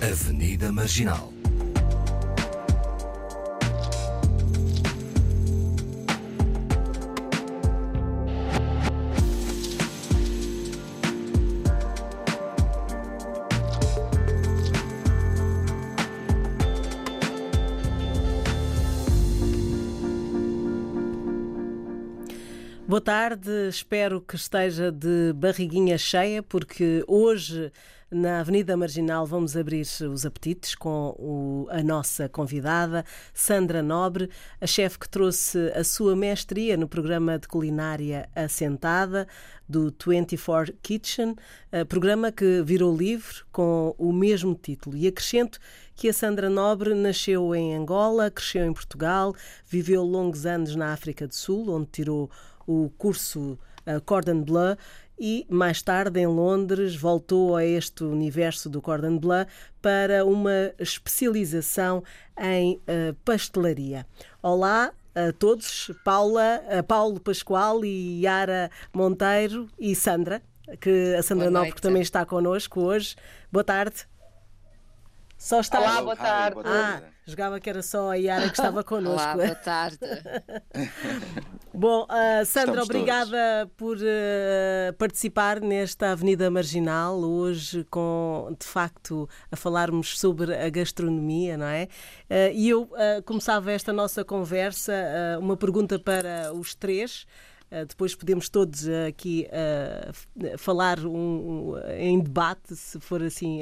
Avenida Marginal. Boa tarde, espero que esteja de barriguinha cheia, porque hoje na Avenida Marginal vamos abrir os apetites com o, a nossa convidada, Sandra Nobre, a chefe que trouxe a sua mestria no programa de culinária Assentada do 24 Kitchen, programa que virou livre com o mesmo título. E acrescento que a Sandra Nobre nasceu em Angola, cresceu em Portugal, viveu longos anos na África do Sul, onde tirou o curso uh, Cordon Bleu e mais tarde em Londres voltou a este universo do Cordon Bleu para uma especialização em uh, pastelaria. Olá a todos, Paula, uh, Paulo Pascoal e Yara Monteiro e Sandra, que a Sandra Nobre também está connosco hoje. Boa tarde. Só está. Olá, boa tarde. Hi, boa tarde. Ah, jogava que era só a Yara que estava connosco. Olá, boa tarde. Bom, uh, Sandra, Estamos obrigada todos. por uh, participar nesta Avenida Marginal, hoje com, de facto, a falarmos sobre a gastronomia, não é? Uh, e eu começava esta nossa conversa, uma pergunta para os três. Uh, depois podemos todos uh, aqui uh, falar um, um, em debate, se for assim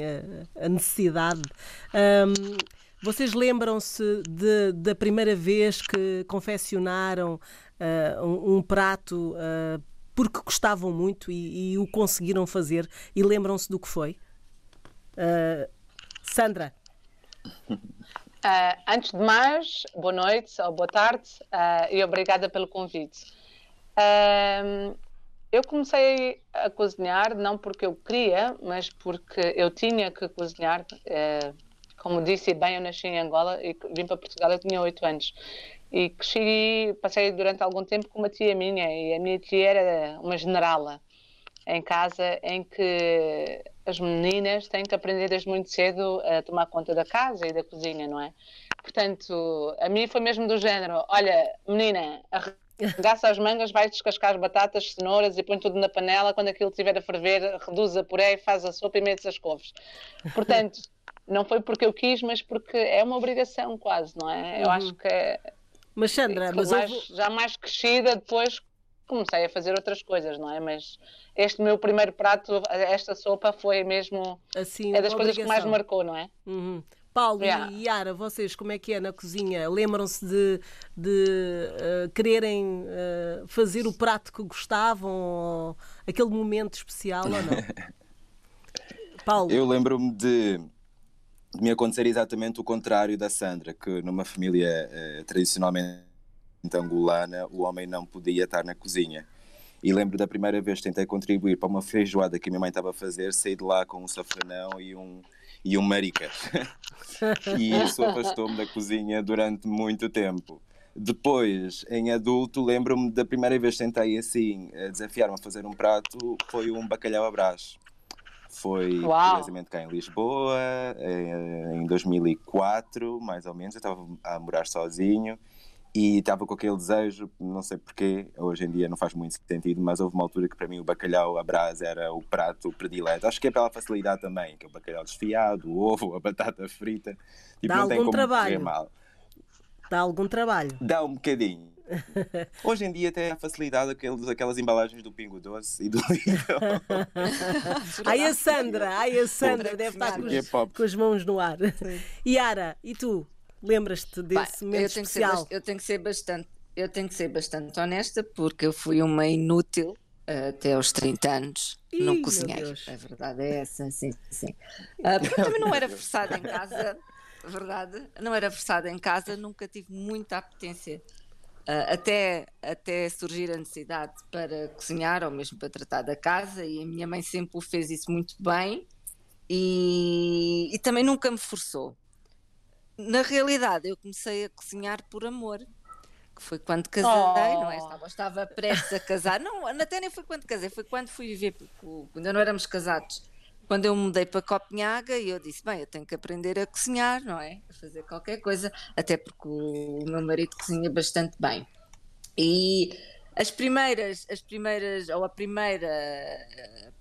a necessidade. Um, vocês lembram-se da primeira vez que confeccionaram um, um, prato porque gostavam muito e, e, o conseguiram fazer e lembram-se do que foi? Sandra. antes de mais, boa noite ou boa tarde e obrigada pelo convite. Um, eu comecei a cozinhar não porque eu queria, mas porque eu tinha que cozinhar. Uh, como disse bem, eu nasci em Angola e vim para Portugal, eu tinha 8 anos. E cresci, passei durante algum tempo com uma tia minha, e a minha tia era uma generala em casa, em que as meninas têm que aprender desde muito cedo a tomar conta da casa e da cozinha, não é? Portanto, a mim foi mesmo do género: olha, menina, Gaça as mangas, vai descascar as batatas, cenouras e põe tudo na panela. Quando aquilo estiver a ferver, reduz a puré e faz a sopa e mete as couves. Portanto, não foi porque eu quis, mas porque é uma obrigação quase, não é? Eu uhum. acho que é. Mas Sandra, mas mais, eu... já mais crescida, depois comecei a fazer outras coisas, não é? Mas este meu primeiro prato, esta sopa, foi mesmo. Assim, é das coisas que mais me marcou, não é? Uhum. Paulo yeah. e Yara, vocês como é que é na cozinha? Lembram-se de, de uh, quererem uh, fazer o prato que gostavam, ou aquele momento especial ou não? Paulo. Eu lembro-me de me acontecer exatamente o contrário da Sandra, que numa família uh, tradicionalmente angolana o homem não podia estar na cozinha. E lembro da primeira vez que tentei contribuir para uma feijoada que a minha mãe estava a fazer, saí de lá com um safranão e um, e um maricas. e isso afastou-me da cozinha durante muito tempo. Depois, em adulto, lembro-me da primeira vez que tentei assim desafiar-me a fazer um prato, foi um bacalhau a brás. Foi, curiosamente, cá em Lisboa, em 2004, mais ou menos. Eu estava a morar sozinho e estava com aquele desejo, não sei porquê, hoje em dia não faz muito sentido, mas houve uma altura que para mim o bacalhau à brasa era o prato predileto. Acho que é pela facilidade também, que é o bacalhau desfiado, o ovo, a batata frita. Tipo, Dá algum trabalho. Mal. Dá algum trabalho. Dá um bocadinho. Hoje em dia tem a facilidade aqueles, aquelas embalagens do Pingo Doce e do Lidl. ai a Sandra, ai a Sandra, deve estar com, os, com as mãos no ar. Sim. Yara, e tu? Lembras-te desse momento eu especial? Ser, eu tenho que ser bastante, eu tenho que ser bastante honesta porque eu fui uma inútil uh, até aos 30 anos. Ih, não cozinhei. A verdade é essa, sim, sim. Uh, porque também não era forçada em casa, verdade, não era forçada em casa, nunca tive muita apetência. Uh, até, até surgir a necessidade para cozinhar ou mesmo para tratar da casa, e a minha mãe sempre fez isso muito bem e, e também nunca me forçou na realidade, eu comecei a cozinhar por amor. Que foi quando casei, oh. não é? Estava, estava prestes a casar. Não, até nem foi quando casei, foi quando fui viver, quando não éramos casados. quando eu mudei para Copenhaga, eu disse: bem, eu tenho que aprender a cozinhar, não é? A fazer qualquer coisa, até porque o meu marido cozinha bastante bem. E as primeiras, as primeiras, ou a primeira,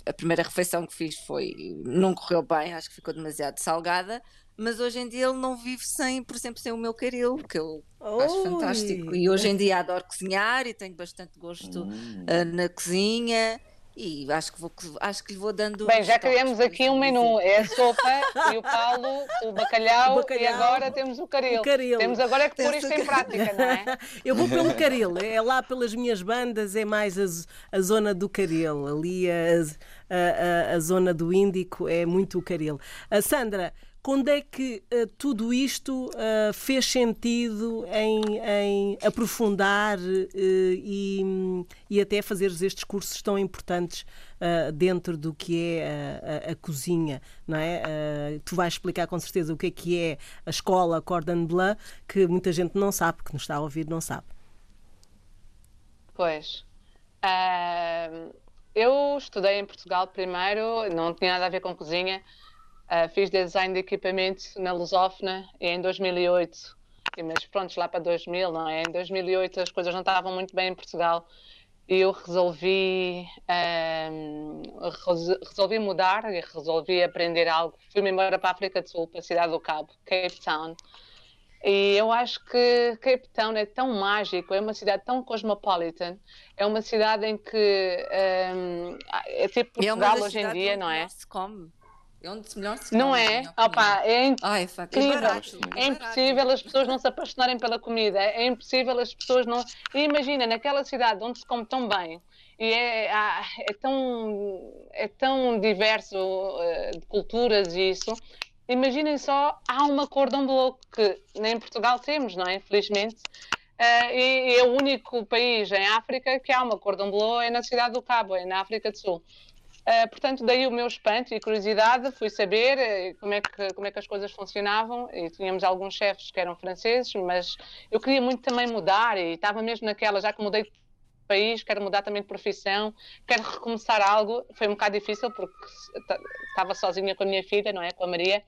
a primeira refeição que fiz foi, não correu bem, acho que ficou demasiado salgada, mas hoje em dia ele não vive sem, por exemplo, sem o meu caril, que eu Oi. acho fantástico. E hoje em dia adoro cozinhar e tenho bastante gosto uh, na cozinha. E acho que, vou, acho que lhe vou dando. Bem, já criamos aqui um menu: é a sopa e o Paulo, o bacalhau, o bacalhau, e agora temos o caril. o caril. Temos agora é que pôr isto em prática, não é? Eu vou pelo caril, é lá pelas minhas bandas, é mais a, a zona do caril. Ali a, a, a, zona do Índico é muito o caril. A Sandra, quando é que uh, tudo isto uh, fez sentido em, em aprofundar uh, e, e, até fazer estes cursos tão importantes dentro do que é a, a, a cozinha, não é? tu vais explicar com certeza o que é que é a escola Cordon Bleu, que muita gente não sabe, que nos está a ouvir não sabe. Pois. eu estudei em Portugal primeiro, não tinha nada a ver com cozinha. Uh, fiz design de equipamento na Lusófona em 2008, mas pronto, lá para 2000, não é? Em 2008 as coisas não estavam muito bem em Portugal e eu resolvi, um, resolvi mudar e resolvi aprender algo. Fui-me embora para a África do Sul, para a cidade do Cabo, Cape Town. E eu acho que Cape Town é tão mágico, é uma cidade tão cosmopolitan, é uma cidade em que um, é tipo é Portugal é hoje em dia, não é? Se come. É onde se melhor se Não é? Opa, é incrível. é, barato, é, é impossível as pessoas não se apaixonarem pela comida. É impossível as pessoas não. E imagina, naquela cidade onde se come tão bem e é, é, tão, é tão diverso uh, de culturas e isso. Imaginem só, há uma cordão bleu que nem em Portugal temos, não é? Infelizmente. Uh, e, e, é o único país em África que há uma cordão bleu é na cidade do Cabo, é na África do Sul. Uh, portanto, daí o meu espanto e curiosidade, fui saber uh, como, é que, como é que as coisas funcionavam e tínhamos alguns chefes que eram franceses, mas eu queria muito também mudar e estava mesmo naquela, já que mudei de país, quero mudar também de profissão, quero recomeçar algo. Foi um bocado difícil porque estava sozinha com a minha filha, não é? Com a Maria.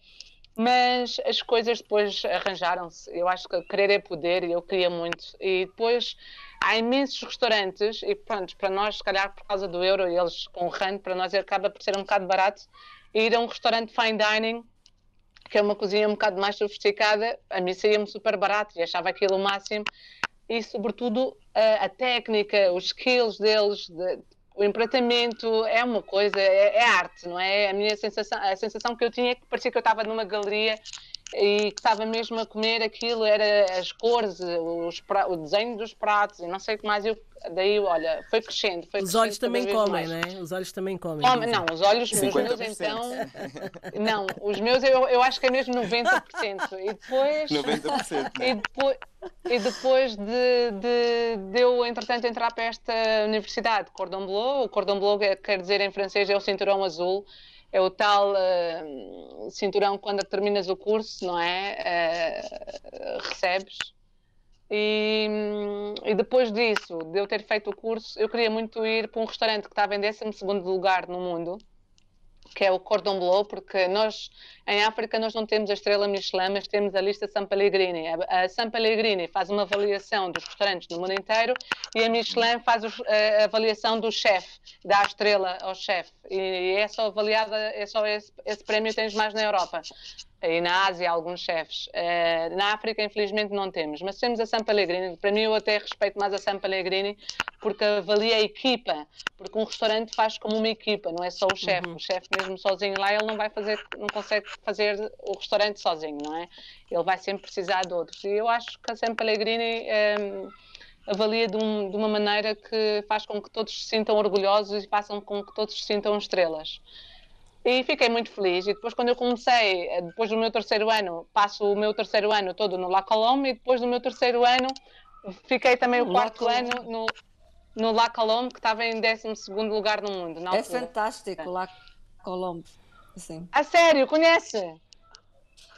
Mas as coisas depois arranjaram-se. Eu acho que querer é poder e eu queria muito. E depois há imensos restaurantes e pronto, para nós, se calhar por causa do euro e eles com o rand, para nós acaba por ser um bocado barato ir a um restaurante fine dining que é uma cozinha um bocado mais sofisticada, a mim saía-me super barato e achava aquilo o máximo e sobretudo a, a técnica, os skills deles, de, o empratamento é uma coisa, é, é, arte, não é? A minha sensação, a sensação que eu tinha é que parecia que eu estava numa galeria e que estava mesmo a comer aquilo, era as cores, os, o desenho dos pratos e não sei o que mais. Eu, daí, olha, foi crescendo. Foi os crescendo olhos também comem, não é? Os olhos também comem. Come, não, os olhos, os meus então. Não, os meus eu, eu acho que é mesmo 90%. E depois. 90%. E depois, e depois de, de, de, eu, entretanto, entrar para esta universidade, Cordon Bleu, o Cordon Bleu quer dizer em francês é o cinturão azul é o tal uh, cinturão quando terminas o curso, não é? Uh, recebes. E, e, depois disso, de eu ter feito o curso, eu queria muito ir para um restaurante que estava em 12 lugar no mundo que é o Cordon Bleu, porque nós, em África, nós não temos a estrela Michelin, mas temos a lista San Pellegrini. A, San Pellegrini faz uma avaliação dos restaurantes no mundo inteiro e a Michelin faz a avaliação do chefe, dá a estrela ao chefe. E é só avaliada, é só esse, esse prémio tens mais na Europa e na Ásia alguns chefes. Uh, na África, infelizmente, não temos, mas temos a San Pellegrini. Para mim, eu até respeito mais a San Pellegrini porque avalia a equipa, porque um restaurante faz como uma equipa, não é só o chefe. Uhum. O chefe mesmo sozinho lá, ele não vai fazer, não consegue fazer o restaurante sozinho, não é? Ele vai sempre precisar de outros. E eu acho que a San Pellegrini um, ehm, avalia de, um, de uma maneira que faz com que todos se sintam orgulhosos e façam com que todos se sintam estrelas. E fiquei muito feliz. E depois, quando eu comecei, eh, depois do meu terceiro ano, passo o meu terceiro ano todo no La Colombe, e depois do meu terceiro ano, fiquei também o quarto ano no, no La Colombe, que estava em 12 lugar no mundo. é fantástico, é. La Colombe. Sim. A sério, conhece?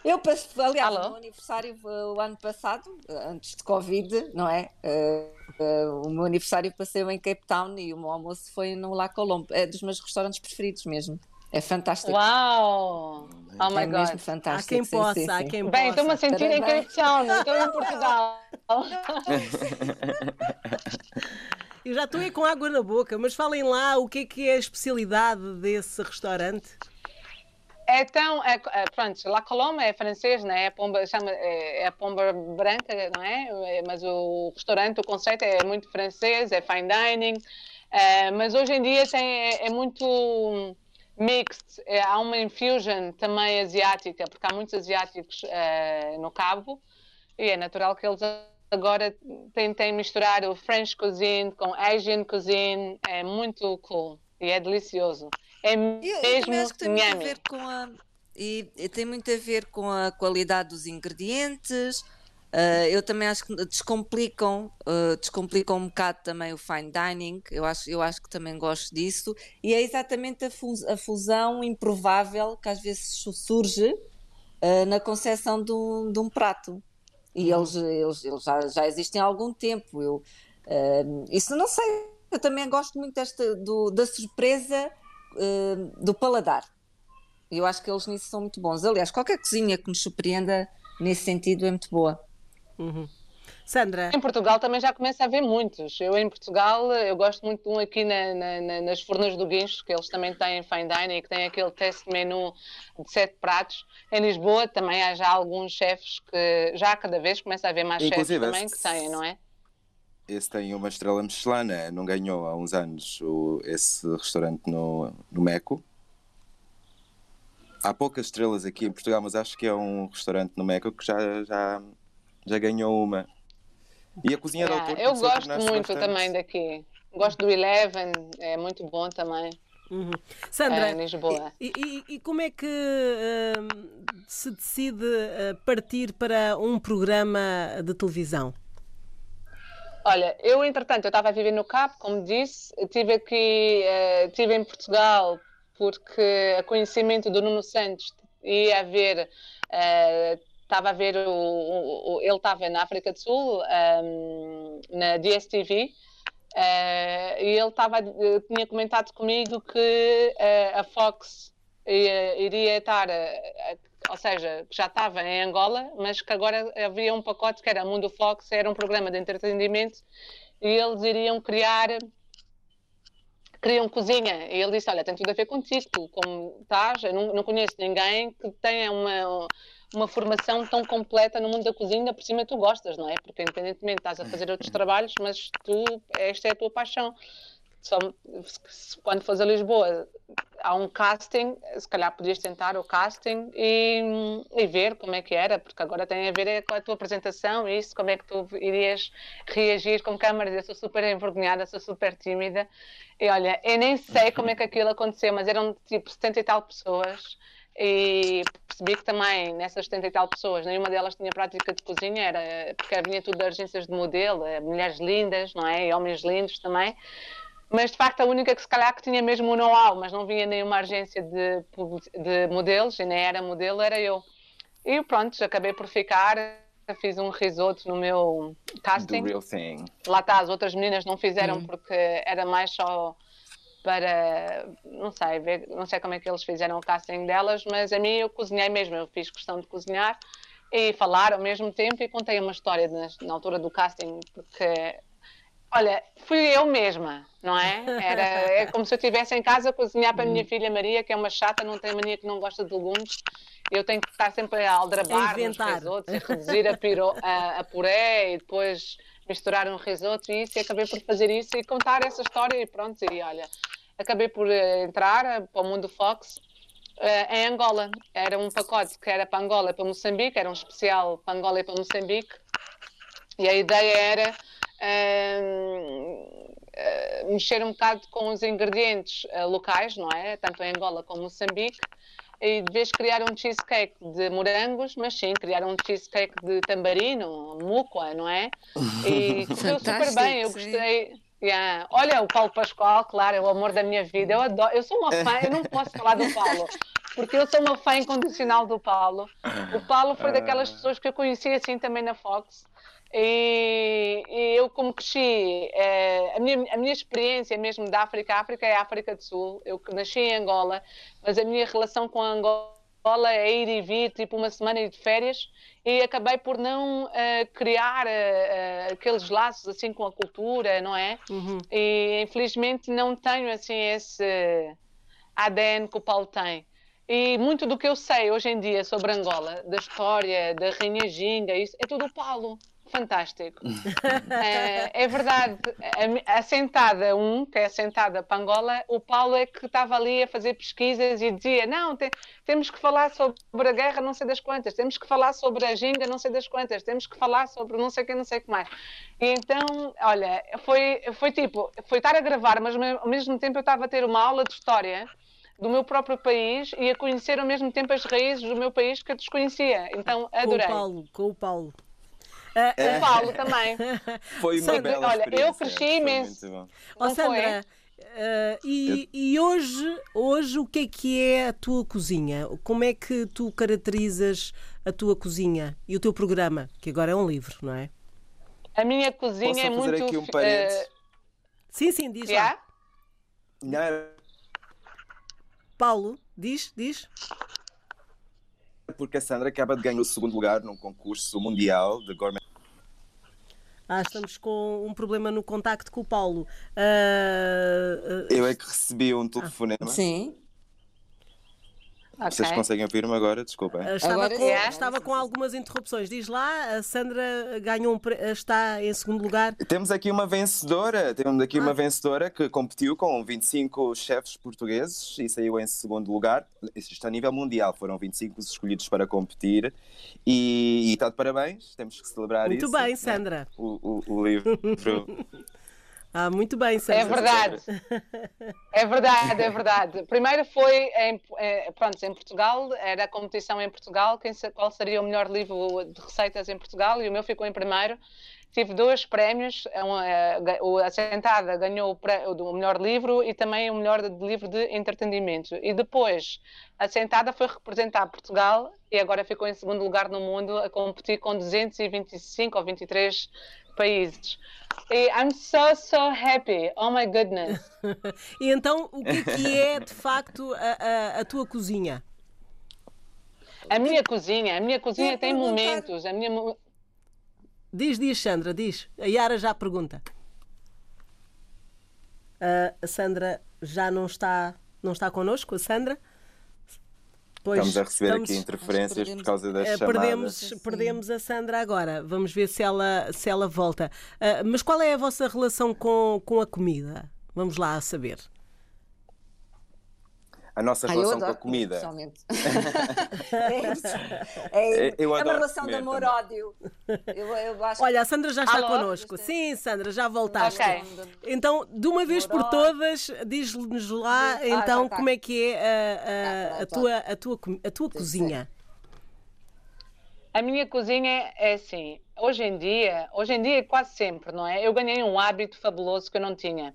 Eu passei, aliás, Alô? no aniversário o ano passado, antes de Covid, não é? Uh, uh, o meu aniversário passei em Cape Town e o meu almoço foi no La Colombe. É dos meus restaurantes preferidos mesmo. É fantástico. Uau! Oh my é God. mesmo fantástico. Há quem sim, possa, sim, há sim. quem Bem, possa. estou-me a sentir em Parabéns. Town, estou em Portugal. Eu já estou aí com água na boca, mas falem lá o que é que é a especialidade desse restaurante. É tão, é, é, pronto, La Colombe é francês, né? É a pomba, chama, é, é a pomba branca, não é? É, Mas o restaurante, o conceito é muito francês, é fine dining, é, mas hoje em dia tem, é, é muito mixed, é, há uma infusion também asiática, porque há muitos asiáticos é, no Cabo, e é natural que eles agora tentem misturar o French cuisine com Asian cuisine, é muito cool e é delicioso. É Eu, eu mesmo também acho que tem muito a ver com a. E, e tem muito a ver com a qualidade dos ingredientes. Ah, eu também acho que descomplicam, ah, descomplicam um bocado também o fine dining. Eu acho, eu acho que também gosto disso. E é exatamente a, fus- a fusão improvável que às vezes su- surge ah, na concepção de um, de um prato. E eles, eles, eles já, já existem há algum tempo. Eu, isso não sei. Eu também gosto muito desta, do- da surpresa do paladar. Eu acho que eles nisso são muito bons. Aliás, qualquer cozinha que nos surpreenda nesse sentido é muito boa. Sandra, Em Portugal também já começa a haver muitos. Eu em Portugal, eu gosto muito de um aqui na- na- na- nas Fornas do Guincho, que eles também têm fine dining e que têm aquele teste menu de sete pratos. Em Lisboa também há já alguns chefes que já cada vez começa a haver mais chefes também esse- que têm, não é? Esse tem uma estrela Michelin, não ganhou há uns anos o- esse restaurante no, no Meco. Há poucas estrelas aqui em Portugal, mas acho que é um restaurante no Meco que já, já, já ganhou uma. E a cozinha Yeah, autor eu gosto muito bastante- também daqui. Gosto do Eleven, é muito bom também, uhum. é, Sandra, em Lisboa. e, e- e como é que hum, se decide uh, partir para um programa de televisão? Olha, eu entretanto, eu estava a viver no Cabo, como disse, estive aqui, eh, estive em Portugal porque a conhecimento do Nuno Santos ia haver, eh, estava a ver, o, o- o- ele estava na África do Sul, ehm, na DSTV, eh, e ele estava, eh, tinha comentado comigo que eh, a Fox ia- iria estar, ou seja, que já estava em Angola, mas que agora havia um pacote que era Mundo Fox, era um programa de entretenimento e eles iriam criar queriam cozinha. E ele disse, olha, tem tudo a ver contigo, como estás, eu não, não conheço ninguém que tenha uma, uma formação tão completa no mundo da cozinha, ainda por cima tu gostas, não é? Porque independentemente estás a fazer outros trabalhos, mas tu, esta é a tua paixão. Só, quando fores a Lisboa, há um casting, se calhar podias tentar o casting e, e ver como é que era, porque agora tem a ver é com a tua apresentação e isso, como é que tu irias reagir com câmaras. Eu sou super envergonhada, sou super tímida. E olha, eu nem sei como é que aquilo aconteceu, mas eram tipo 70 e tal pessoas. E percebi que também nessas 70 e tal pessoas, nenhuma delas tinha prática de cozinha, era, porque vinha tudo de agências de modelo, eh, mulheres lindas, não é? E homens lindos também. Mas de facto a única que se calhar que tinha mesmo o know-how, mas não vinha nenhuma agência de, de modelos, e nem era modelo, era eu. E pronto, acabei por ficar, fiz um risoto no meu casting. real thing. Lá está, as outras meninas não fizeram porque era mais só para, não sei, ver, não sei como é que eles fizeram o casting delas, mas a mim eu cozinhei mesmo, eu fiz questão de cozinhar e falar ao mesmo tempo e contei uma história na, na altura do casting, porque, olha, fui eu mesma, não é? Era, é como se eu estivesse em casa a cozinhar para a minha filha Maria, que é uma chata, não tem mania que não gosta de legumes, eu tenho que estar sempre a aldrabar nos inventar. risotos, a reduzir a, piro, a, a puré e depois misturar um risoto e isso, e acabei por fazer isso e contar essa história e pronto, e olha, acabei por eh, entrar eh, para o mundo Fox eh, em Angola. Era um pacote que era para Angola e para Moçambique, era um especial para Angola e para Moçambique. E a ideia era ehm, eh, mexer um bocado com os ingredientes locais, não é? Tanto em Angola como Moçambique. E de vez criar um cheesecake de morangos, mas sim, criar um cheesecake de tambarino, mucoa, não é? E correu super bem, eu sim. Yeah. Olha, o Paulo Pascoal, claro, é o amor da minha vida. Eu adoro, eu sou uma fã, eu não posso falar do Paulo, porque eu sou uma fã incondicional do Paulo. O Paulo foi daquelas pessoas que eu conheci assim também na Fox. E, e, eu, como cresci, é, a, minha, a minha experiência mesmo da África, a África é a África do Sul. Eu nasci em Angola, mas a minha relação com a Angola é ir e vir, tipo uma semana de férias, e acabei por não uh, criar uh, aqueles laços assim com a cultura, não é? Uhum. E infelizmente não tenho assim esse ADN que o Paulo tem. E muito do que eu sei hoje em dia sobre Angola, da história, da Rainha Ginga, isso é tudo o Paulo fantástico. é, é, verdade. A, a sentada 1, um, que é a sentada para Angola, o Paulo é que estava ali a fazer pesquisas e dizia: não, te, temos que falar sobre a guerra, não sei das quantas, temos que falar sobre a ginga, não sei das quantas, temos que falar sobre não sei o que, não sei o que mais. E então, olha, foi, foi tipo, foi estar a gravar, mas ao mesmo tempo eu estava a ter uma aula de história do meu próprio país e a conhecer ao mesmo tempo as raízes do meu país que eu desconhecia. Então, adorei. Com o Paulo, com o Paulo. Uh, o Paulo também. Foi uma Sandra, bela Olha, eu cresci imenso. Ó oh, Sandra, uh, e, e, hoje, hoje o que é que é a tua cozinha? Como é que tu caracterizas a tua cozinha e o teu programa, que agora é um livro, não é? A minha cozinha Posso é fazer muito... aqui um parênteses? Uh... Sim, sim, diz yeah? lá. Não. Paulo, diz, diz porque a Sandra acaba de ganhar o segundo lugar num concurso mundial de gourmet. Ah, estamos com um problema no contacto com o Paulo. Uh, uh, Eu é que recebi um telefonema. Ah, sim. Okay. Vocês conseguem ouvir-me agora? Desculpem. Estava, agora, com, é. estava com algumas interrupções. Diz lá, a Sandra ganhou um, está em segundo lugar. Temos aqui uma vencedora. Temos aqui ah. uma vencedora que competiu com 25 chefes portugueses e saiu em segundo lugar. Isto está a nível mundial. Foram 25 escolhidos para competir. E, e está de parabéns. Temos que celebrar Muito isso. Muito bem, Sandra. Né? O, o, o livro. Ah, muito bem, Sandra. É verdade. É verdade, é verdade. Primeiro foi em, eh, pronto, em Portugal, era a competição em Portugal, quem, qual seria o melhor livro de receitas em Portugal, e o meu ficou em primeiro. Tive dois prémios, eh, a Sentada ganhou o melhor livro e também o melhor livro de entretenimento. E depois, a Sentada foi representar Portugal e agora ficou em segundo lugar no mundo a competir com 225 ou 23 países. E I'm so, so happy. Oh my goodness. e então, o que é, que é de facto a, a, a tua cozinha? A minha cozinha, a minha cozinha tem momentos. A minha... Diz, diz, Sandra, diz. A Yara já pergunta. Uh, a Sandra já não está, não está connosco, a Sandra? Pois, estamos a receber estamos, aqui interferências por causa das chamadas. Perdemos, perdemos a Sandra agora. Vamos ver se ela, se ela volta. Uh, mas qual é a vossa relação com, com a comida? Vamos lá saber a nossa ah, relação com a comida. É, isso. é, eu é uma relação de amor-ódio. Olha, a Sandra já está Alô? connosco. Sim, Sandra, já voltaste. Okay. Então, de uma vez por todas, diz-nos lá ah, então tá. como é que é a, a, a, tua, a tua, a tua cozinha. A minha cozinha é assim, hoje em dia, hoje em dia quase sempre, não é? Eu ganhei um hábito fabuloso que eu não tinha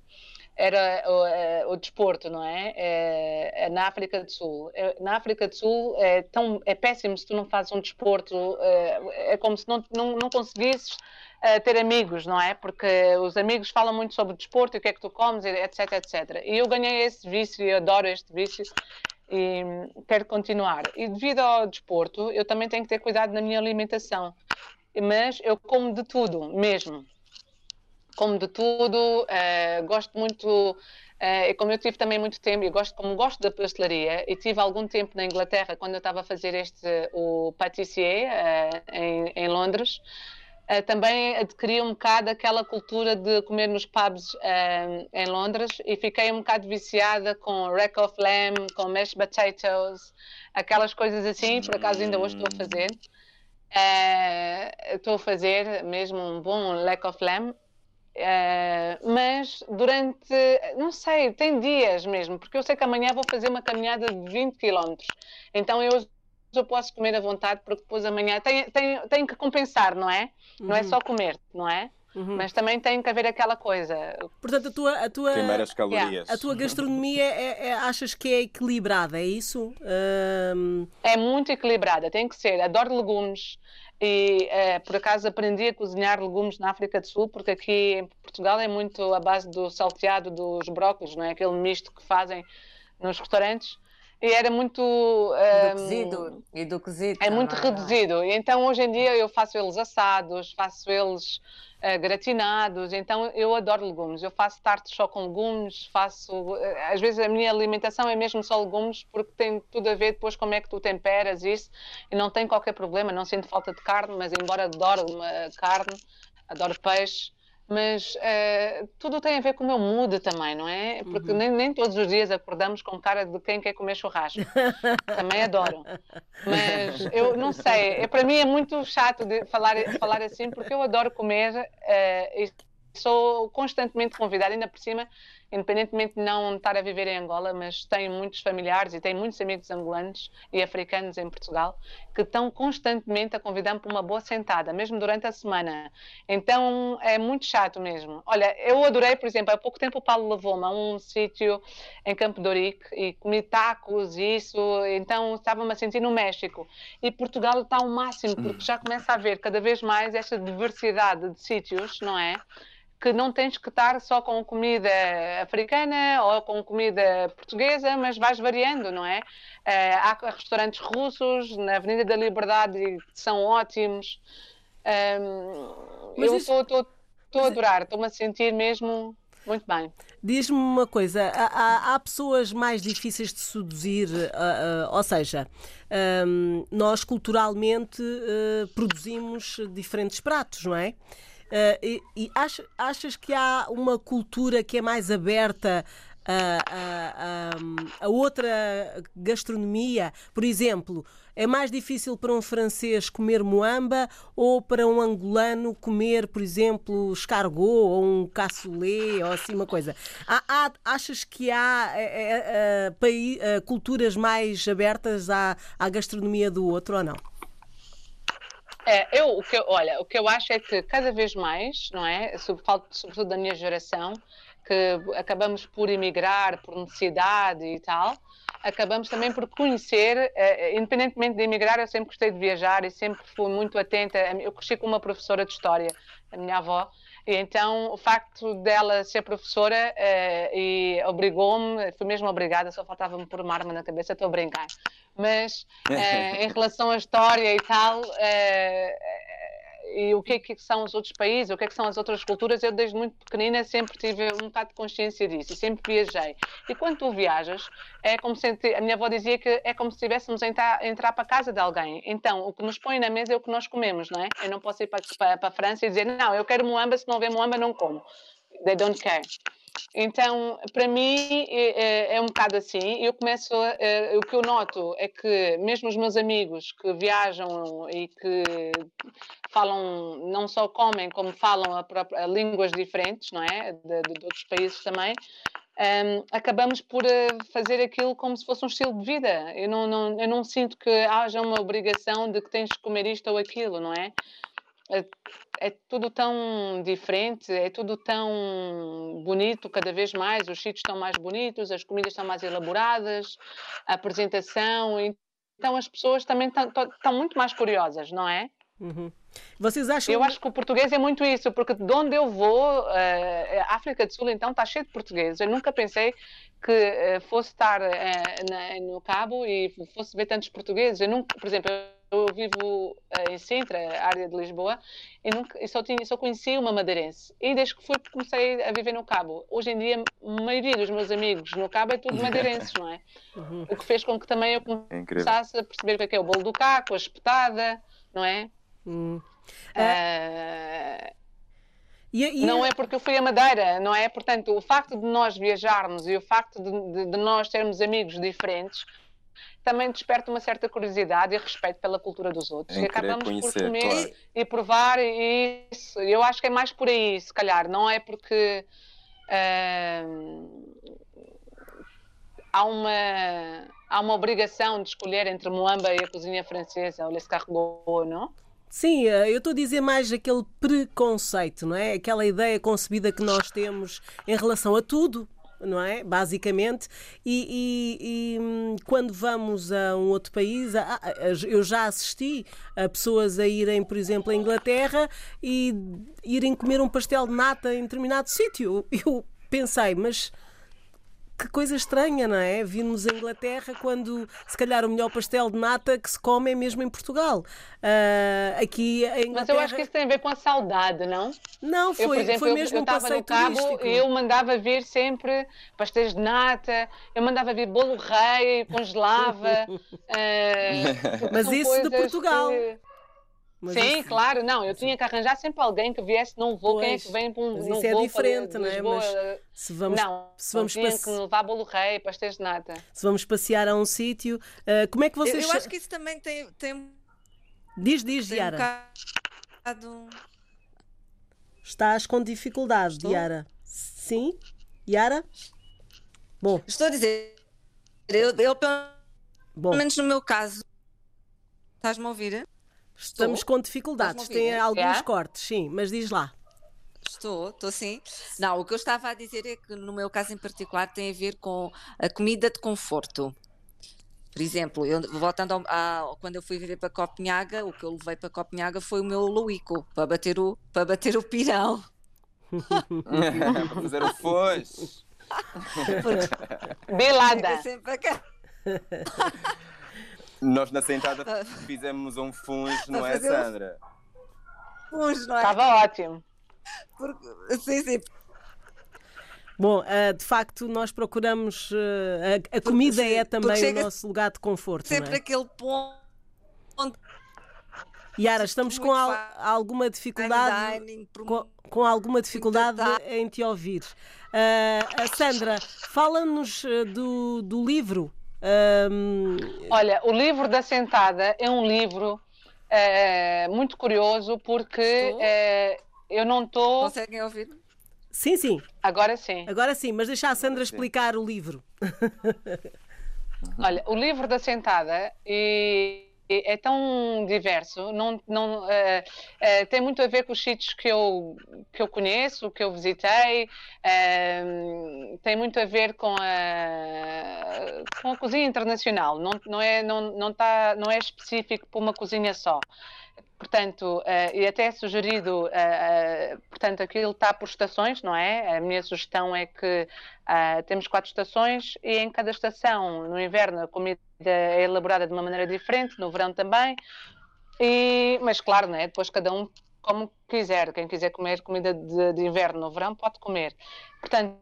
era o, é, o, desporto, não é? é? na África do Sul. Na África do Sul é, tão, é péssimo se tu não fazes um desporto, é, é como se não, não, não conseguisses ter amigos, não é? Porque os amigos falam muito sobre o desporto e o que é que tu comes, etc, etc. E eu ganhei esse vício, eu adoro este vício e quero continuar. E devido ao desporto, eu também tenho que ter cuidado na minha alimentação. Mas eu como de tudo, mesmo como de tudo, uh, gosto muito, uh, como eu tive também muito tempo, e gosto, como gosto da pastelaria, e tive algum tempo na Inglaterra, quando eu estava a fazer este, o pâtissier uh, em, em, Londres, também adquiri um bocado aquela cultura de comer nos pubs em Londres e fiquei um bocado viciada com rack of lamb, com mashed potatoes, aquelas coisas assim, por acaso ainda hoje estou a fazer. estou a fazer mesmo um bom rack of lamb Uh, mas durante, não sei, tem dias mesmo, porque eu sei que amanhã vou fazer uma caminhada de 20 km. Então eu, eu posso comer à vontade, porque depois amanhã tem, tem, tem que compensar, não é? Uhum. Não é uhum. só comer, não é? Uhum. Mas também tem que haver aquela coisa. Portanto, a tua, a tua, Primeiras calorias. A tua gastronomia é, é, achas que é equilibrada, é isso? Um... É muito equilibrada, tem que ser. Adoro legumes e é, por acaso aprendi a cozinhar legumes na África do Sul, porque aqui em Portugal é muito a base do salteado dos brócolis, não é? Aquele misto que fazem nos restaurantes e era muito. Um, do cozido. E do cozido. É muito reduzido. E então hoje em dia eu faço eles assados, faço eles uh, gratinados. Então eu adoro legumes. Eu faço tartes só com legumes, faço. Uh, às vezes a minha alimentação é mesmo só legumes, porque tem tudo a ver depois como é que tu temperas isso. E não tem qualquer problema. Não sinto falta de carne, mas embora adoro uma carne, adoro peixe mas uh, tudo tem a ver com o meu mood também, não é? Porque uhum. nem, nem, todos os dias acordamos com cara de quem quer comer churrasco. também adoro. Mas eu não sei, é, para mim é muito chato de falar, falar assim, porque eu adoro comer uh, e sou constantemente convidada, ainda por cima independentemente de não estar a viver em Angola, mas tenho muitos familiares e tenho muitos amigos angolanos e africanos em Portugal que estão constantemente a convidar-me para uma boa sentada, mesmo durante a semana. Então é muito chato mesmo. Olha, eu adorei, por exemplo, há pouco tempo o Paulo levou-me a um sítio em Campo de Ourique e comi tacos e isso, então estava-me a sentir no México. E Portugal está ao máximo, porque já começa a haver cada vez mais esta diversidade de sítios, não é? Que não tens que estar só com comida africana ou com comida portuguesa, mas vais variando, não é? Uh, há restaurantes russos na Avenida da Liberdade que são ótimos. Um, eu estou isso... a adorar, estou-me a sentir mesmo muito bem. Diz-me uma coisa: há, há, pessoas mais difíceis de seduzir, uh, uh, ou seja, um, nós culturalmente uh, produzimos diferentes pratos, não é? Uh, e, e achas, achas que há uma cultura que é mais aberta a, a, a, outra gastronomia? Por exemplo, é mais difícil para um francês comer moamba ou para um angolano comer, por exemplo, escargot ou um cassoulet ou assim uma coisa? Há, há, achas que há é, é, é, culturas mais abertas à, à gastronomia do outro ou não? É, eu, o que olha, o que eu acho é que cada vez mais, não é? Sobretudo da minha geração, que acabamos por emigrar por necessidade e tal, acabamos também por conhecer, eh, independentemente de emigrar, eu sempre gostei de viajar e sempre fui muito atenta. Eu cresci com uma professora de história, a minha avó, e então o facto dela ser professora uh, e obrigou-me, fui mesmo obrigada, só faltava-me pôr uma arma na cabeça, estou a brincar. Mas uh, em relação à história e tal, uh, e o que é que são os outros países, o que é que são as outras culturas, eu desde muito pequenina sempre tive um bocado de consciência disso e sempre viajei. E quando tu viajas, é como se a minha avó dizia que é como se estivéssemos a entrar, entrar para a casa de alguém. Então, o que nos põe na mesa é o que nós comemos, não é? Eu não posso ir para, para, para a França e dizer, não, eu quero moamba, se não houver moamba, não como. They don't care. Então, para mim, é, é, é, um bocado assim. Eu começo, é, o que eu noto é que, mesmo os meus amigos que viajam e que falam, não só comem, como falam a própria, a línguas diferentes, não é? De, de, de outros países também, um, acabamos por eh, fazer aquilo como se fosse um estilo de vida. Eu não, não, eu não sinto que haja uma obrigação de que tens de comer isto ou aquilo, não é? É, tudo tão diferente, é tudo tão bonito cada vez mais. Os sítios estão mais bonitos, as comidas estão mais elaboradas, a apresentação. Então as pessoas também estão muito mais curiosas, não é? Uhum. Vocês acham? Eu acho que o português é muito isso, porque de onde eu vou, uh, a África do Sul então está cheio de portugueses. Eu nunca pensei que uh, fosse estar uh, na, no Cabo e fosse ver tantos portugueses. Eu nunca, por exemplo, eu vivo uh, em Sintra, área de Lisboa, e, nunca, e só, tinha, só conheci uma madeirense. E desde que fui, comecei a viver no Cabo. Hoje em dia, a maioria dos meus amigos no Cabo é tudo madeirenses, não é? Uhum. O que fez com que também eu começasse é a perceber o que é, é o bolo do caco, a espetada, não é? Uhum. Uh, e, e... Não é porque eu fui a Madeira, não é? Portanto, o facto de nós viajarmos e o facto de, de, de nós termos amigos diferentes também desperta uma certa curiosidade e respeito pela cultura dos outros. e acabamos conhecer, por comer claro. e provar e isso. Eu acho que é mais por aí, se calhar. Não é porque uh, há uma há uma obrigação de escolher entre Moamba e a cozinha francesa ou l'escargot, não? Sim, eh, eu estou a dizer mais aquele preconceito, não é? Aquela ideia concebida que nós temos em relação a tudo, não é? Basicamente, e, e, e, hum, quando vamos a um outro país, eu já assisti a pessoas a irem, por exemplo, à Inglaterra e irem comer um pastel de nata em determinado sítio. Eu pensei, mas que coisa estranha, não é? Vimos a Inglaterra quando, se calhar, o melhor pastel de nata que se come é mesmo em Portugal. Uh, aqui a Inglaterra... Mas eu acho que isso tem a ver com a saudade, não? Não, foi, eu, por exemplo, foi mesmo eu, eu um passeio no Cabo, turístico. Eu mandava vir sempre pastéis de nata, eu mandava vir bolo rei, congelava. uh, Mas isso de Portugal. Que... Mas Sim, isso... claro, não, eu tinha que arranjar sempre alguém que viesse num voo, pois, quem é que vem para um mas isso é diferente, não é? Mas se vamos, não, se vamos tinha passe... que levar bolo rei, pastéis de nata. Se vamos passear a um sítio, uh, como é que vocês... Eu, eu, acho que isso também tem... tem... Diz, diz, tem Diara. Um bocado... Estás com dificuldades, Estou? Diara. Sim? Diara? Bom. Estou a dizer, eu, eu pelo Bom. menos no meu caso, estás-me a ouvir? Estamos com dificuldades, tem alguns é? cortes, sim, mas diz lá. Estou, estou sim. Não, o que eu estava a dizer é que no meu caso em particular tem a ver com a comida de conforto. Por exemplo, eu, voltando ao, a, quando eu fui viver para Copenhaga, o que eu levei para Copenhaga foi o meu Luico, para bater o, para bater o pirão. para fazer o foz. Belada. Nós na sentada fizemos um funge, não é, Sandra? Funge, não é? Estava ótimo. Porque, sim, sim. Bom, uh, de facto, nós procuramos. Uh, a, a, comida porque, é também o nosso lugar de conforto. Sempre é? aquele ponto. Yara, estamos com al, alguma dificuldade dining, com, com, alguma dificuldade em te ouvir. Uh, Sandra, fala-nos do, do livro um... Olha, o livro da Sentada é um livro é, muito curioso porque é, eu não estou. Conseguem ouvir? Sim, sim. Agora sim. Agora sim, mas deixa a Sandra explicar o livro. Olha, o livro da Sentada e é tão diverso, não, não, uh, uh, tem muito a ver com os sítios que eu, que eu conheço, que eu visitei, uh, tem muito a ver com a, com a cozinha internacional, não, não, é, não, não, tá, não é específico para uma cozinha só. Portanto, uh, e até é sugerido, portanto, aquilo está por estações, não é? A minha sugestão é que temos quatro estações e em cada estação, no inverno, a comida é elaborada de uma maneira diferente, no verão também. E, mas claro, não é? depois cada um como quiser. Quem quiser comer comida de, de inverno no verão pode comer. Portanto,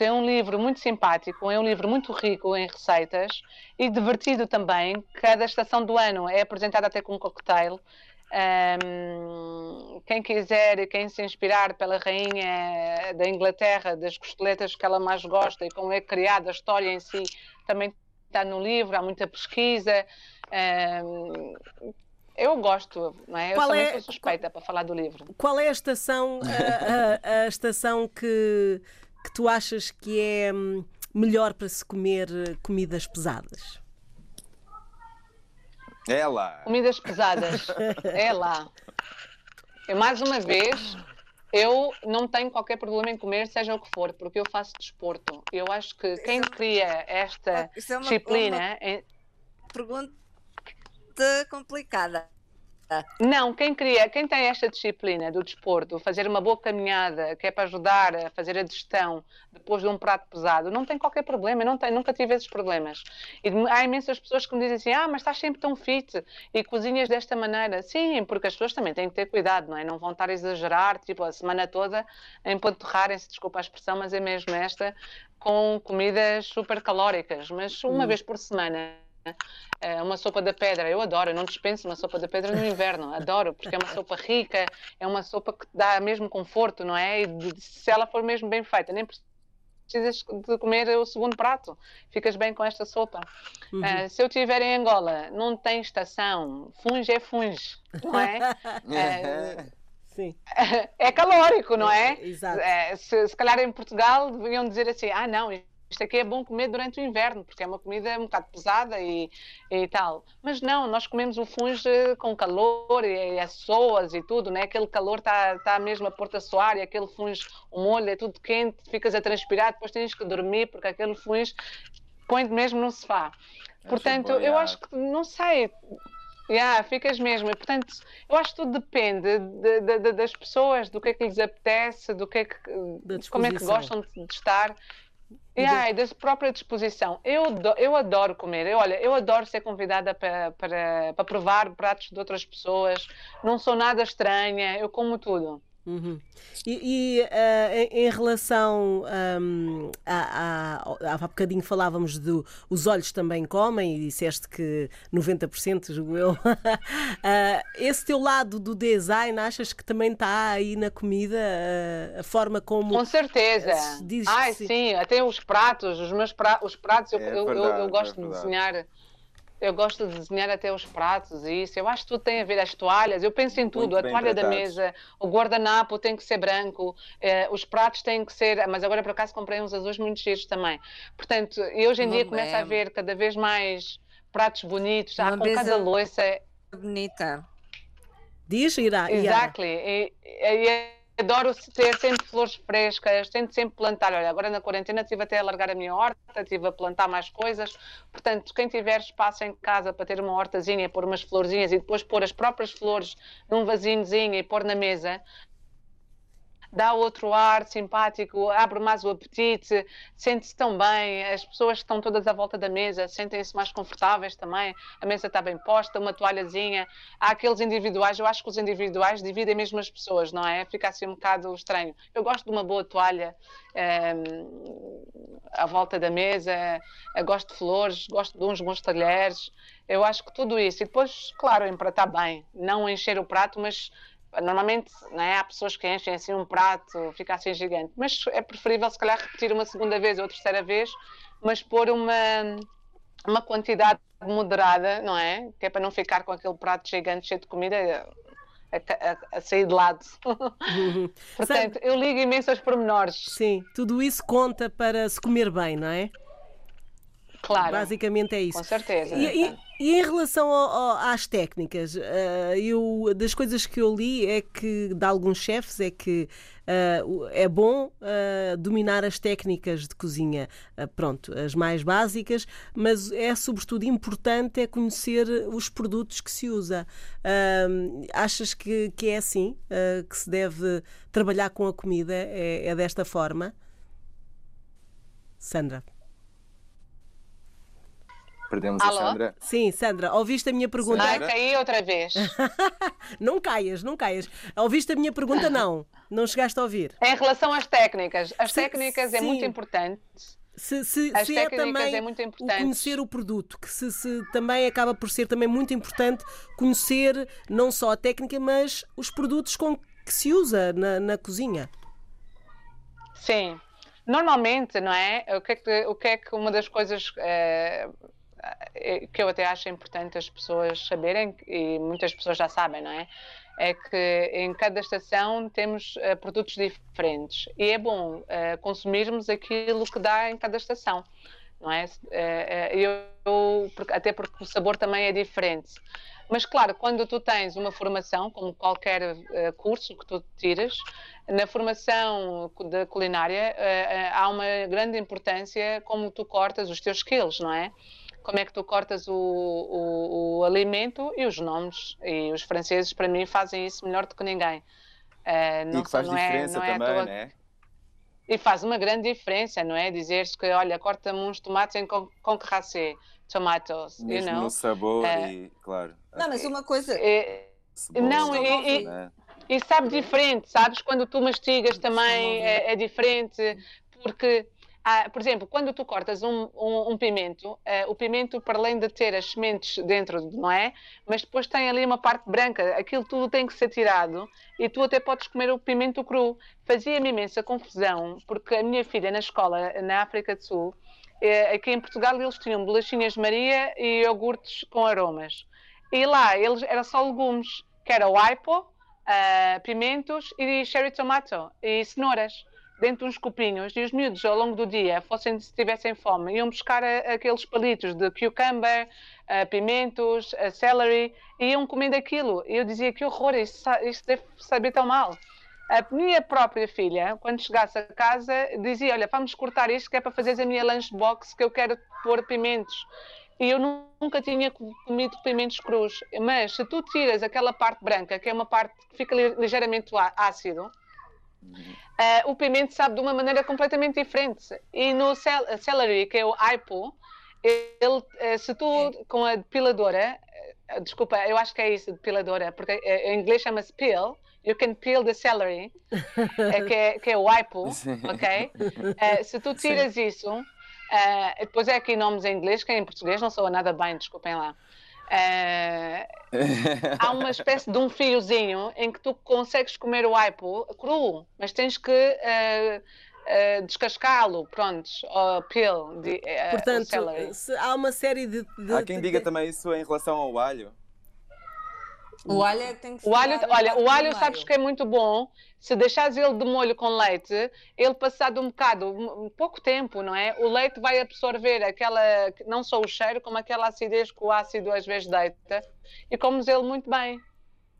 é um livro muito simpático, é um livro muito rico em receitas e divertido também. Cada estação do ano é apresentada até com um cocktail. Um, quem quiser e quem se inspirar pela rainha da Inglaterra, das costeletas que ela mais gosta e como é criada a história em si, também está no livro, há muita pesquisa. Um, eu gosto, não é? Eu qual também é, sou suspeita qual, para falar do livro. Qual é a estação, a, a, a estação que, que tu achas que é hum, melhor para se comer comidas pesadas? É lá. Comidas pesadas. é lá. Eu, mais uma vez, eu não tenho qualquer problema em comer, seja o que for, porque eu faço desporto. Eu acho que quem é cria esta é uma, disciplina. Uma é... Pergunta complicada. Não, quem cria, quem tem esta disciplina do desporto, fazer uma boa caminhada, que é para ajudar a fazer a digestão depois de um prato pesado, não tem qualquer problema, não tem, nunca tive esses problemas. E há imensas pessoas que me dizem assim: ah, mas estás sempre tão fit e cozinhas desta maneira. Sim, porque as pessoas também têm que ter cuidado, não é? Não vão estar a exagerar, tipo, a semana toda a empanturrarem-se, desculpa a expressão, mas é mesmo esta, com comidas super calóricas. Mas uma hum. vez por semana é uma sopa da pedra, eu adoro, eu não dispenso uma sopa da pedra no inverno, adoro, porque é uma sopa rica, é uma sopa que dá mesmo conforto, não é? E se ela for mesmo bem feita, nem precisas de comer o segundo prato, ficas bem com esta sopa. Uhum. Uh, se eu estiver em Angola, não tem estação, funge é funge, não é? uh, Sim. É calórico, não é? Exato. Se, se calhar em Portugal deviam dizer assim: ah, não, isto aqui é bom comer durante o inverno, porque é uma comida um bocado pesada e, e tal. Mas não, nós comemos o fungo com calor e, e as soas e tudo, né? Aquele calor está tá mesmo a porta suar e aquele fungo, o molho é tudo quente, ficas a transpirar, depois tens que dormir porque aquele fungo põe mesmo no sofá. Portanto, eu acho que, não sei, Yeah, ficas mesmo. E, portanto, eu acho que tudo depende de, de, de, das pessoas, do que é que lhes apetece, do que é que, como é que gostam de estar. E da própria disposição. Eu, eu adoro comer. Eu, olha, eu adoro ser convidada para, para provar pratos de outras pessoas. Não sou nada estranha. Eu como tudo. Uhum. E, e uh, em, em, relação um, a, a, há bocadinho falávamos do os olhos também comem e disseste que 90% julgo eu. uh, esse teu lado do design achas que também está aí na comida uh, a forma como com certeza Ai, sim. até os pratos os meus pra, os pratos é eu, verdade, eu, eu, eu, gosto é de desenhar eu gosto de desenhar até os pratos e isso. Eu acho que tudo tem a ver, as toalhas, eu penso em tudo. Muito a toalha da mesa, o guardanapo tem que ser branco, eh, os pratos têm que ser. Mas agora por acaso comprei uns azuis muito cheios também. Portanto, e hoje em dia começa a ver cada vez mais pratos bonitos, há com cada louça. Bonita. Diz, Ira. Exactly. E, e, adoro ter sempre flores frescas, tento sempre plantar. Olha, agora na quarentena estive até a largar a minha horta, estive a plantar mais coisas. Portanto, quem tiver espaço em casa para ter uma hortazinha, pôr umas florzinhas e depois pôr as próprias flores num vasinhozinho e pôr na mesa, dá outro ar simpático, abre mais o apetite, sente-se tão bem, as pessoas estão todas à volta da mesa sentem-se mais confortáveis também, a mesa está bem posta, uma toalhazinha. Há aqueles individuais, eu acho que os individuais dividem mesmo as pessoas, não é? Fica assim um bocado estranho. Eu gosto de uma boa toalha é, à volta da mesa, gosto de flores, gosto de uns bons talheres. Eu acho que tudo isso. E depois, claro, empratar bem, não encher o prato, mas Normalmente né, há pessoas que enchem assim um prato, fica assim gigante, mas é preferível se calhar repetir uma segunda vez ou terceira vez, mas pôr uma, uma quantidade moderada, não é? Que é para não ficar com aquele prato gigante cheio de comida a, a, a, sair de lado. Uhum. Portanto, eu ligo imenso aos pormenores. Sim, tudo isso conta para se comer bem, não é? Claro. Basicamente é isso. Com certeza. E, e, e em relação ao, ao, às técnicas, uh, eu, das coisas que eu li é que, de alguns chefes, é que uh, é bom uh, dominar as técnicas de cozinha, pronto, as mais básicas, mas é sobretudo importante é conhecer os produtos que se usa. achas que, que é assim que se deve trabalhar com a comida? É, é desta forma? Sandra. Perdemos Alô? a Sandra. Sim, Sandra, ouviste a minha pergunta? Ai, caí outra vez. não caias, não caias. Ouviste a minha pergunta? Não. Não chegaste a ouvir. Em relação às técnicas, as se, técnicas é sim. é muito importante. Se, se, As se é também é o conhecer o produto, que se, se, também acaba por ser também muito importante conhecer não só a técnica, mas os produtos com que se usa na, na cozinha. Sim. Normalmente, não é? O que é que, o que, é que uma das coisas é, é, que eu até acho importante as pessoas saberem, e muitas pessoas já sabem, não é? É que em cada estação temos uh, produtos diferentes e é bom uh, consumirmos aquilo que dá em cada estação, não é? Uh, eu, até porque o sabor também é diferente. Mas claro, quando tu tens uma formação, como qualquer uh, curso que tu tiras, na formação da culinária uh, há uma grande importância como tu cortas os teus skills, não é? Como é que tu cortas o, o, o, alimento e os nomes. E os franceses, para mim, fazem isso melhor do que ninguém. Uh, não, e que faz não é, diferença é, não também, né? E faz uma grande diferença, não é? Dizer-se que, olha, corta-me uns tomates em con, con cracé, tomatoes, Mesmo you know? no sabor uh, e, claro. Não, mas uma coisa... É, não, e, e, e, sabe diferente, sabes? Quando tu mastigas também é, é diferente, porque ah, por exemplo, quando tu cortas um, um, um pimento, uh, o pimento, para além de ter as sementes dentro, não é? Mas depois tem ali uma parte branca, aquilo tudo tem que ser tirado e tu até podes comer o pimento cru. Fazia-me imensa confusão, porque a minha filha na escola, na África do Sul, uh, aqui em Portugal, eles tinham bolachinhas Maria e iogurtes com aromas. E lá, eles era só legumes, que era o aipo, uh, pimentos e cherry tomato e cenouras. Dentro de uns copinhos e os miúdos ao longo do dia, fossem, se tivessem fome, iam buscar a, aqueles palitos de cucumber, a pimentos, a celery e iam comendo aquilo. E eu dizia que horror, isto, isto deve saber tão mal. A minha própria filha, quando chegasse a casa, dizia: Olha, vamos cortar isto que é para fazer a minha lunchbox que eu quero pôr pimentos. E eu nunca tinha comido pimentos crus. Mas se tu tiras aquela parte branca, que é uma parte que fica ligeiramente ácido, uh, o pimento sabe de uma maneira completamente diferente. E no celery, que é o aipo, ele, eh, se tu com a depiladora, eh, desculpa, eu acho que é isso, depiladora, porque em inglês chama-se peel, you can peel the celery, que, é, que é o aipo, ok? Uh, se tu tiras Sim. isso, uh, depois é aqui nomes em inglês, que em português não soa nada bem, desculpem lá. Uh, há uma espécie de um fiozinho em que tu consegues comer o aipo cru, mas tens que uh, uh, descascá-lo, pronto, ou peel. De, Portanto, há uma série de, de Há quem de, diga também isso em relação ao alho. O alho é tem que o alho, olha, o alho sabes que é muito bom. Se deixares ele de molho com leite, ele passado um bocado, um, pouco tempo, não é? O leite vai absorver aquela, não só o cheiro, como aquela acidez que o ácido às vezes deita, e comes ele muito bem.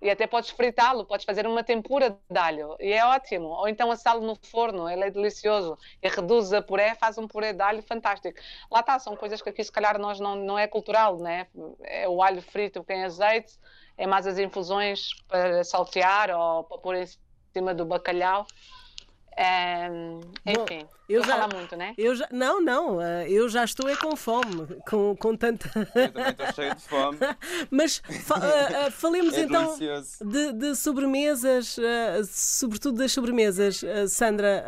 E até podes fritá-lo, podes fazer uma tempura de alho, e é ótimo. Ou então assá-lo no forno, ele é delicioso. E reduz a puré, faz um puré de alho fantástico. Lá está, são coisas que aqui se calhar nós não, não é cultural, né? É o alho frito com azeite, é mais as infusões para saltear ou para pôr em cima do bacalhau. Um, enfim, Bom, eu já, muito, né? Eu já, não, não, eh, eu já estou é com fome, com, com tanta. Eu também estou cheio de fome. Mas fa uh, uh, falemos é então de, de, sobremesas, uh, sobretudo das sobremesas. Sandra,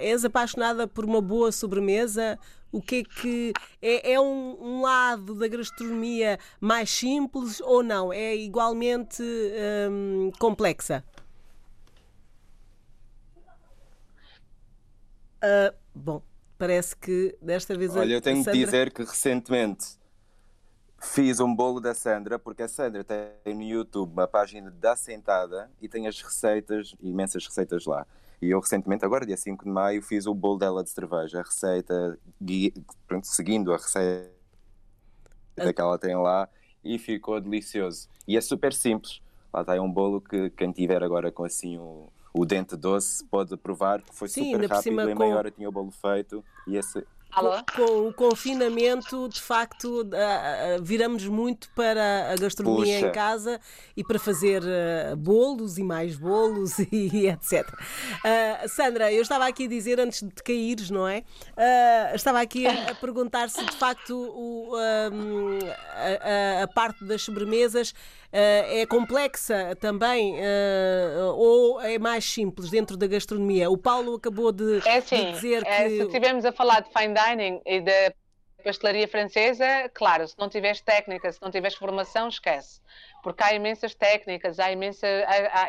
és apaixonada por uma boa sobremesa? O que é que é, é um, um, lado da gastronomia mais simples ou não? É igualmente um, complexa? Uh, bom, parece que desta vez. Olha, eu tenho Sandra... de dizer que recentemente fiz um bolo da Sandra, porque a Sandra tem no YouTube uma página da Sentada e tem as receitas, imensas receitas lá. E eu recentemente, agora dia 5 de maio, fiz o bolo dela de cerveja, a receita, pronto, seguindo a receita que ela tem lá, e ficou delicioso. E é super simples. Lá está, é um bolo que quem tiver agora com assim o, o dente doce pode provar, que foi Sim, super rápido, em meia hora tinha o bolo feito, e esse com, o confinamento, de facto, uh, viramos muito para a gastronomia Puxa. em casa e para fazer uh, bolos e mais bolos e etc. Uh, Sandra, eu estava aqui a dizer antes de caíres, não é? estava aqui a, a, perguntar se de facto o, um, a, a, parte das sobremesas é complexa também ou é mais simples dentro da gastronomia? O Paulo acabou de, é assim, de dizer é, que. Se estivermos a falar de fine dining e da pastelaria francesa, claro, se não tiveres técnica, se não tiveres formação, esquece. Porque há imensas técnicas, há imensa. Há, há,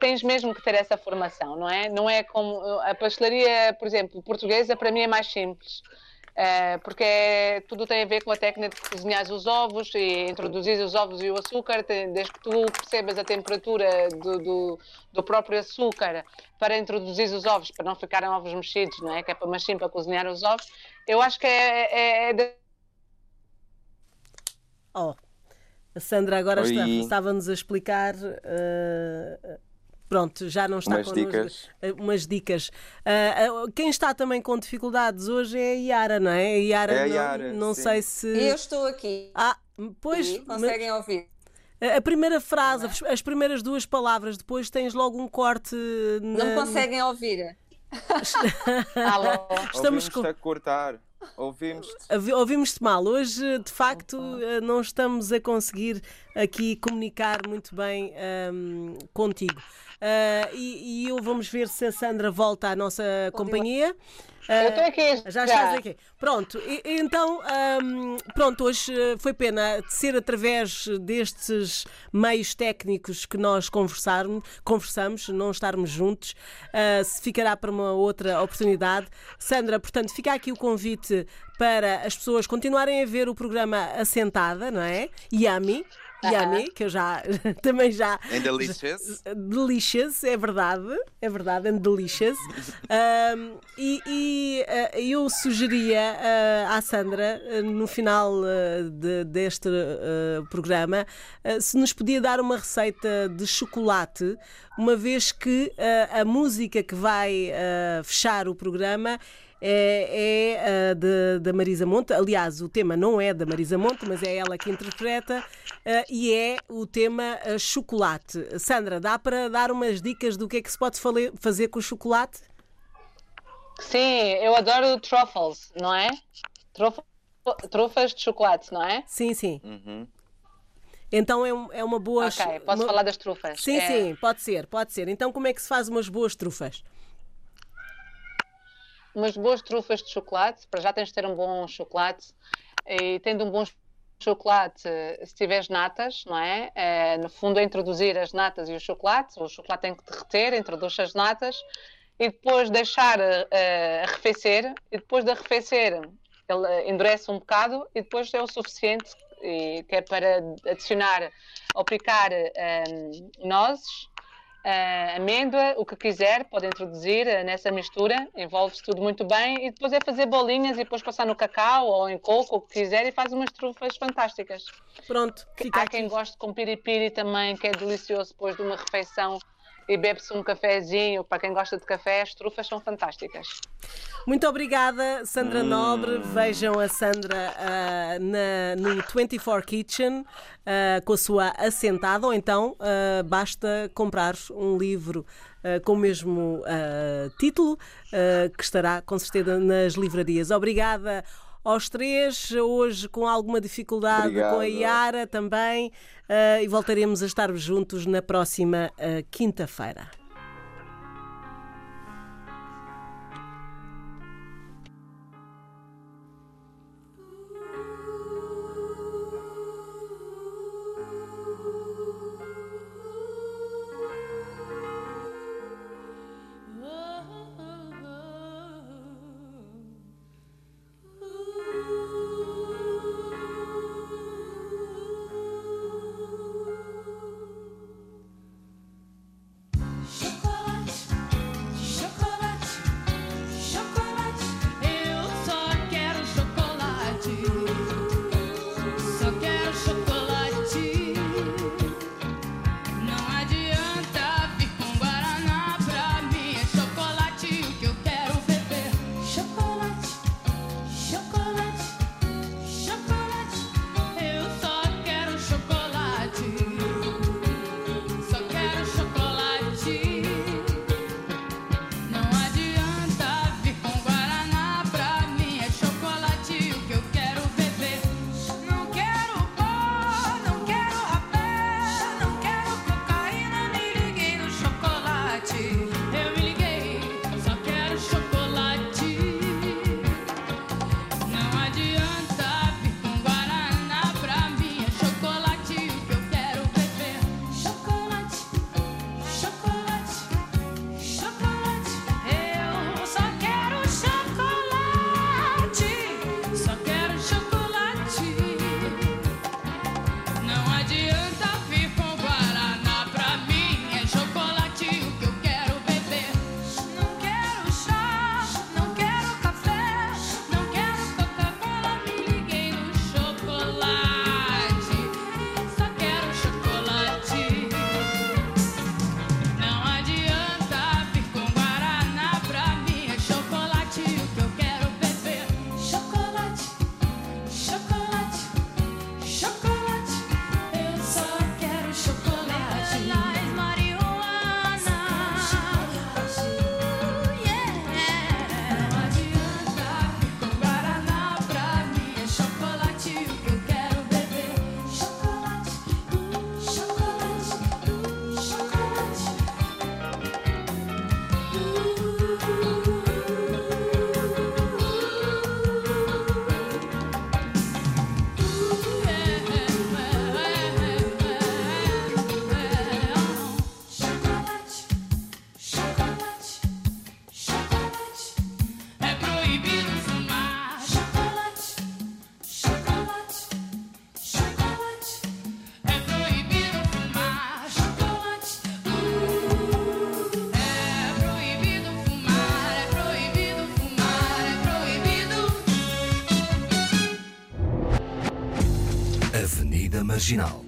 tens mesmo que ter essa formação, não é? Não é como. A pastelaria, por exemplo, portuguesa, para mim é mais simples. Uh, porque é, tudo tem a ver com a técnica de cozinhar os ovos e introduzir os ovos e o açúcar, desde que tu percebas a temperatura do, do, do, próprio açúcar para introduzir os ovos, para não ficarem ovos mexidos, não é? Que é para mais para cozinhar os ovos. Eu acho que é. é, é de... Oh, a Sandra agora está, estava-nos a explicar. Uh, Pronto, já não está umas connosco. Dicas. Eh, umas dicas. Uh, uh, quem está também com dificuldades hoje é a Yara, não é? A Yara, é a Yara não, não sei se. Eu estou aqui. Ah, pois. E conseguem mas... ouvir. A primeira frase, é? as primeiras duas palavras, depois tens logo um corte. Na... Não conseguem ouvir. Alô. Estamos com... a cortar. Ouvimos-te. Ouvimos-te mal. Hoje, de facto, não estamos a conseguir aqui comunicar muito bem um, contigo. Uh, e, e eu vamos ver se a Sandra volta à nossa companhia. eu estou aqui. Já, estás aqui. Pronto, e, então, um, pronto, hoje eh, foi pena ser através destes meios técnicos que nós conversarmos, conversamos, não estarmos juntos. Uh, se ficará para uma outra oportunidade. Sandra, portanto, fica aqui o convite para as pessoas continuarem a ver o programa assentada, não é? Yummy. Yummy, que eu já também já. And delicious. Delicious, é verdade, é verdade, and delicious. um, e, e uh, eu sugeria uh, à Sandra, uh, no final de, deste programa, se nos podia dar uma receita de chocolate, uma vez que a música que vai fechar o programa é, é uh, de, da Marisa Monte. Aliás, o tema não é da Marisa Monte, mas é ela que interpreta uh, e é o tema uh, chocolate. Sandra, dá para dar umas dicas do que é que se pode fazer com o chocolate? Sim, eu adoro truffles, não é? trufas de chocolate, não é? Sim, sim. Uhum. Então é, é, uma boa. Ok, posso uma... falar das trufas? Sim, é... sim, pode ser, pode ser. Então como é que se faz umas boas trufas? Umas boas trufas de chocolate, para já tens de ter um bom chocolate e tendo um bom chocolate, se tiveres natas, não é? é no fundo, é introduzir as natas e o chocolate, o chocolate tem que derreter, introduz as natas e depois deixar uh, arrefecer e depois de arrefecer ele endurece um bocado e depois é o suficiente e, que é para adicionar ou picar um, nozes uh, amêndoa, o que quiser, pode introduzir uh, nessa mistura, envolve-se tudo muito bem e depois é fazer bolinhas e depois passar no cacau ou em coco, o que quiser, e faz umas trufas fantásticas. Pronto, fica Há aqui. quem goste com piripiri também, que é delicioso depois de uma refeição e bebe-se um cafezinho. Para quem gosta de café, as trufas são fantásticas. Muito obrigada, Sandra hum. Nobre. Vejam a Sandra uh, na, no 24 Kitchen uh, com a sua assentada, ou então uh, basta comprar um livro com o mesmo título, que estará com certeza nas livrarias. Obrigada aos três, hoje com alguma dificuldade Obrigado. com a Yara também, uh, e voltaremos a estar juntos na próxima uh, quinta-feira. Marginal.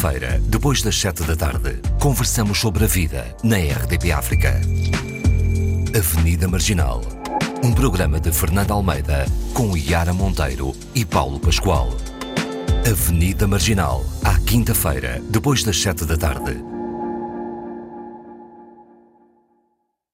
Quinta-feira, depois das sete da tarde, conversamos sobre a vida na RDP África. Avenida Marginal. Um programa de Fernando Almeida com Yara Monteiro e Paulo Pascoal. Avenida Marginal, à quinta-feira, depois das sete da tarde